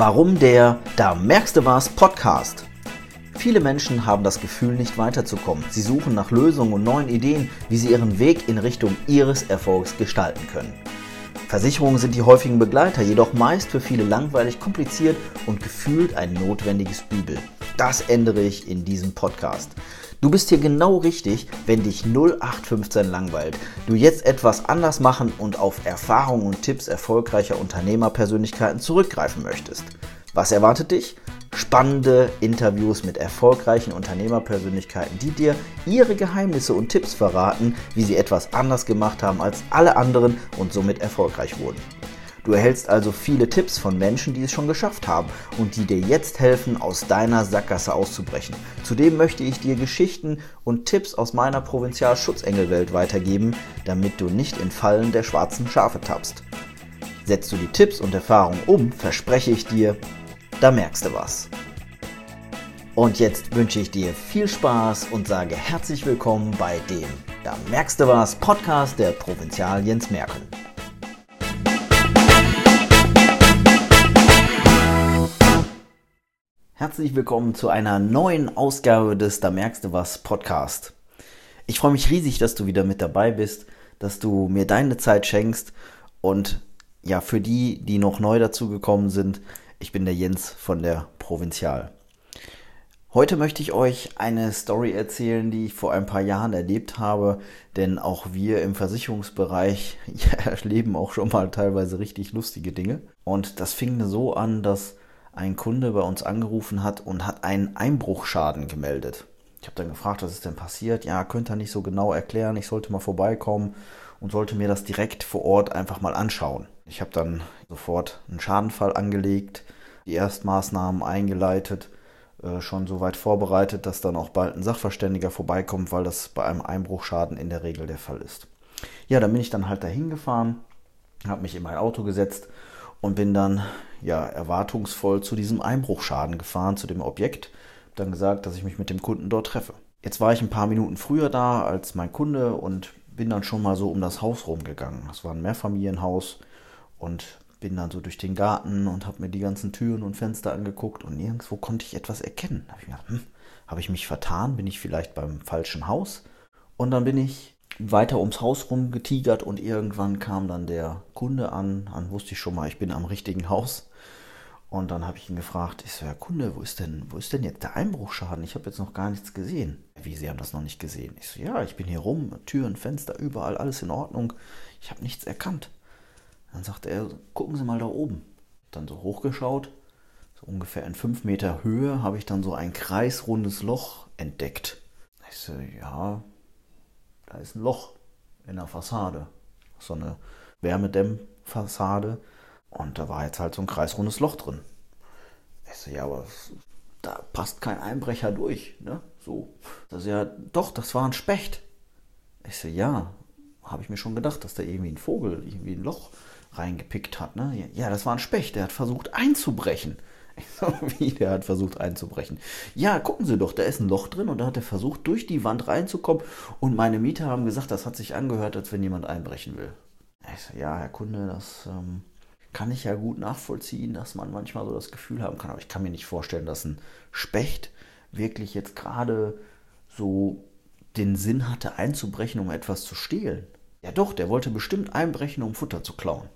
Warum der Da merkst du was Podcast? Viele Menschen haben das Gefühl, nicht weiterzukommen. Sie suchen nach Lösungen und neuen Ideen, wie sie ihren Weg in Richtung ihres Erfolgs gestalten können. Versicherungen sind die häufigen Begleiter, jedoch meist für viele langweilig, kompliziert und gefühlt ein notwendiges Übel. Das ändere ich in diesem Podcast. Du bist hier genau richtig, wenn dich 0815 langweilt. Du jetzt etwas anders machen und auf Erfahrungen und Tipps erfolgreicher Unternehmerpersönlichkeiten zurückgreifen möchtest. Was erwartet dich? Spannende Interviews mit erfolgreichen Unternehmerpersönlichkeiten, die dir ihre Geheimnisse und Tipps verraten, wie sie etwas anders gemacht haben als alle anderen und somit erfolgreich wurden. Du erhältst also viele Tipps von Menschen, die es schon geschafft haben und die dir jetzt helfen, aus deiner Sackgasse auszubrechen. Zudem möchte ich dir Geschichten und Tipps aus meiner Provinzialschutzengelwelt weitergeben, damit du nicht in Fallen der schwarzen Schafe tappst. Setzt du die Tipps und Erfahrungen um, verspreche ich dir, da merkst du was. Und jetzt wünsche ich dir viel Spaß und sage herzlich willkommen bei dem Da merkst du was Podcast der Provinzial Jens Merkel. Herzlich willkommen zu einer neuen Ausgabe des Da merkst du was Podcast. Ich freue mich riesig, dass du wieder mit dabei bist, dass du mir deine Zeit schenkst und ja, für die, die noch neu dazugekommen sind, ich bin der Jens von der Provinzial. Heute möchte ich euch eine Story erzählen, die ich vor ein paar Jahren erlebt habe, denn auch wir im Versicherungsbereich ja, erleben auch schon mal teilweise richtig lustige Dinge. Und das fing so an, dass ein Kunde bei uns angerufen hat und hat einen Einbruchschaden gemeldet. Ich habe dann gefragt, was ist denn passiert? Ja, könnte er nicht so genau erklären. Ich sollte mal vorbeikommen und sollte mir das direkt vor Ort einfach mal anschauen. Ich habe dann sofort einen Schadenfall angelegt, die Erstmaßnahmen eingeleitet, äh, schon so weit vorbereitet, dass dann auch bald ein Sachverständiger vorbeikommt, weil das bei einem Einbruchschaden in der Regel der Fall ist. Ja, dann bin ich dann halt dahin gefahren, habe mich in mein Auto gesetzt und bin dann ja erwartungsvoll zu diesem Einbruchschaden gefahren, zu dem Objekt. Dann gesagt, dass ich mich mit dem Kunden dort treffe. Jetzt war ich ein paar Minuten früher da als mein Kunde und bin dann schon mal so um das Haus rumgegangen. Das war ein Mehrfamilienhaus und bin dann so durch den Garten und habe mir die ganzen Türen und Fenster angeguckt und nirgendwo konnte ich etwas erkennen. Da habe ich gedacht, hm, habe ich mich vertan? Bin ich vielleicht beim falschen Haus? Und dann bin ich weiter ums Haus rumgetigert und irgendwann kam dann der Kunde an. Dann wusste ich schon mal, ich bin am richtigen Haus. Und dann habe ich ihn gefragt, ich so, Herr Kunde, wo ist denn, wo ist denn jetzt der Einbruchschaden? Ich habe jetzt noch gar nichts gesehen. Wie, Sie haben das noch nicht gesehen? Ich so, ja, ich bin hier rum, Türen, Fenster, überall, alles in Ordnung. Ich habe nichts erkannt. Dann sagte er, gucken Sie mal da oben. Dann so hochgeschaut, so ungefähr in fünf Meter Höhe habe ich dann so ein kreisrundes Loch entdeckt. Ich so, ja, da ist ein Loch in der Fassade. So eine Wärmedämmfassade. Und da war jetzt halt so ein kreisrundes Loch drin. Ich so, ja, aber da passt kein Einbrecher durch, ne? So. Das ist ja, doch, das war ein Specht. Ich so, ja, habe ich mir schon gedacht, dass da irgendwie ein Vogel irgendwie ein Loch reingepickt hat, ne? Ja, das war ein Specht, der hat versucht einzubrechen. Wie, der hat versucht einzubrechen. Ja, gucken Sie doch, da ist ein Loch drin und da hat er versucht, durch die Wand reinzukommen. Und meine Mieter haben gesagt, das hat sich angehört, als wenn jemand einbrechen will. Ich so, ja, Herr Kunde, das ähm, kann ich ja gut nachvollziehen, dass man manchmal so das Gefühl haben kann. Aber ich kann mir nicht vorstellen, dass ein Specht wirklich jetzt gerade so den Sinn hatte, einzubrechen, um etwas zu stehlen. Ja doch, der wollte bestimmt einbrechen, um Futter zu klauen.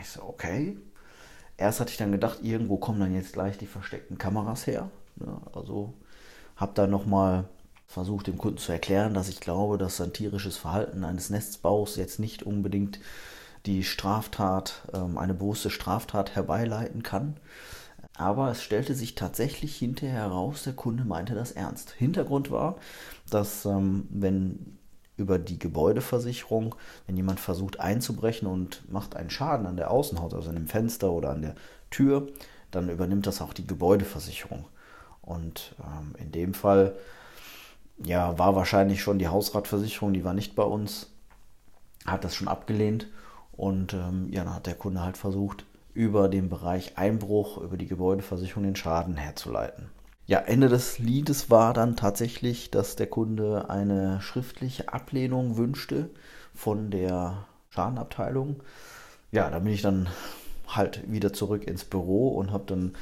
Ich so, okay, Erst hatte ich dann gedacht, irgendwo kommen dann jetzt gleich die versteckten Kameras her. Ja, also habe dann nochmal versucht, dem Kunden zu erklären, dass ich glaube, dass ein tierisches Verhalten eines Nestbaus jetzt nicht unbedingt die Straftat, ähm, eine bewusste Straftat herbeileiten kann. Aber es stellte sich tatsächlich hinterher heraus, der Kunde meinte das ernst. Hintergrund war, dass ähm, wenn über die Gebäudeversicherung, wenn jemand versucht einzubrechen und macht einen Schaden an der Außenhaut, also an dem Fenster oder an der Tür, dann übernimmt das auch die Gebäudeversicherung. Und ähm, in dem Fall ja, war wahrscheinlich schon die Hausratversicherung, die war nicht bei uns, hat das schon abgelehnt und ähm, ja, dann hat der Kunde halt versucht, über den Bereich Einbruch, über die Gebäudeversicherung den Schaden herzuleiten. Ja, Ende des Liedes war dann tatsächlich, dass der Kunde eine schriftliche Ablehnung wünschte von der Schadenabteilung. Ja, da bin ich dann halt wieder zurück ins Büro und habe dann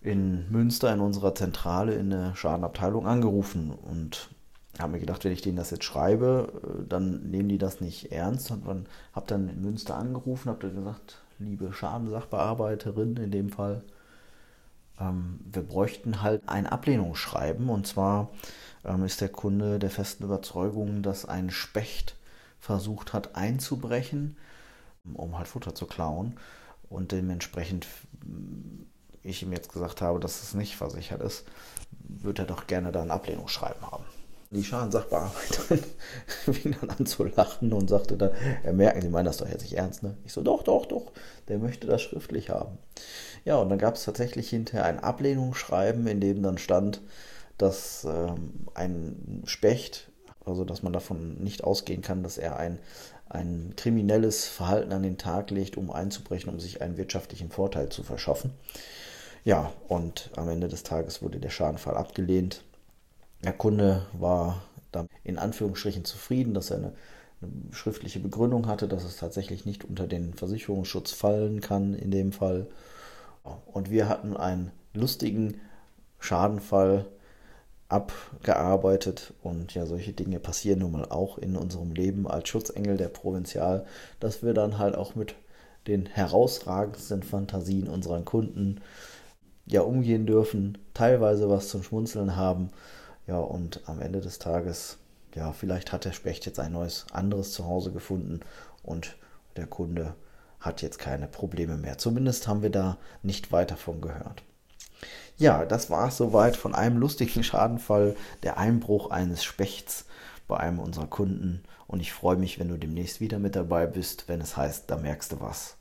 in Münster in unserer Zentrale in der Schadenabteilung angerufen und habe mir gedacht, wenn ich denen das jetzt schreibe, äh, dann nehmen die das nicht ernst und habe dann in Münster angerufen, habe dann gesagt, liebe Schadensachbearbeiterin in dem Fall, wir bräuchten halt ein Ablehnungsschreiben und zwar ähm, ist der Kunde der festen Überzeugung, dass ein Specht versucht hat einzubrechen, um halt Futter zu klauen und dementsprechend ich ihm jetzt gesagt habe, dass es nicht versichert ist, würde er doch gerne da ein Ablehnungsschreiben haben. Die Schadenssachbearbeiterin fing dann an zu lachen und sagte dann, er merken, Sie meinen das doch jetzt nicht ernst, ne? Ich so, doch, doch, doch, der möchte das schriftlich haben. Ja, und dann gab es tatsächlich hinterher ein Ablehnungsschreiben, in dem dann stand, dass ähm, ein Specht, also dass man davon nicht ausgehen kann, dass er ein, ein kriminelles Verhalten an den Tag legt, um einzubrechen, um sich einen wirtschaftlichen Vorteil zu verschaffen. Ja, und am Ende des Tages wurde der Schadenfall abgelehnt. Der Kunde war dann in Anführungsstrichen zufrieden, dass er eine, eine, schriftliche Begründung hatte, dass es tatsächlich nicht unter den Versicherungsschutz fallen kann in dem Fall. Und wir hatten einen lustigen Schadenfall abgearbeitet und ja, solche Dinge passieren nun mal auch in unserem Leben als Schutzengel der Provinzial, dass wir dann halt auch mit den herausragendsten Fantasien unserer Kunden ja umgehen dürfen, teilweise was zum Schmunzeln haben. Ja, und am Ende des Tages, ja, vielleicht hat der Specht jetzt ein neues anderes Zuhause gefunden und der Kunde hat jetzt keine Probleme mehr. Zumindest haben wir da nicht weiter von gehört. Ja, das war es soweit von einem lustigen Schadenfall, der Einbruch eines Spechts bei einem unserer Kunden. Und ich freue mich, wenn du demnächst wieder mit dabei bist, wenn es heißt, da merkst du was.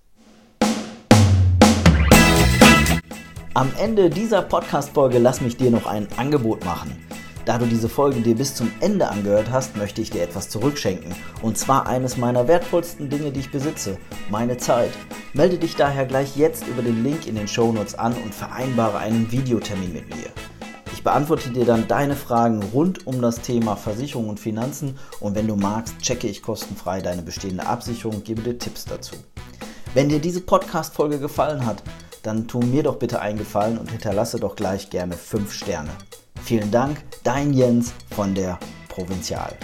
Am Ende dieser Podcast-Folge lass mich dir noch ein Angebot machen. Da du diese Folge dir bis zum Ende angehört hast, möchte ich dir etwas zurückschenken. Und zwar eines meiner wertvollsten Dinge, die ich besitze, meine Zeit. Melde dich daher gleich jetzt über den Link in den Shownotes an und vereinbare einen Videotermin mit mir. Ich beantworte dir dann deine Fragen rund um das Thema Versicherung und Finanzen und wenn du magst, checke ich kostenfrei deine bestehende Absicherung und gebe dir Tipps dazu. Wenn dir diese Podcast-Folge gefallen hat, dann tu mir doch bitte einen Gefallen und hinterlasse doch gleich gerne 5 Sterne. Vielen Dank, dein Jens von der Provinzial.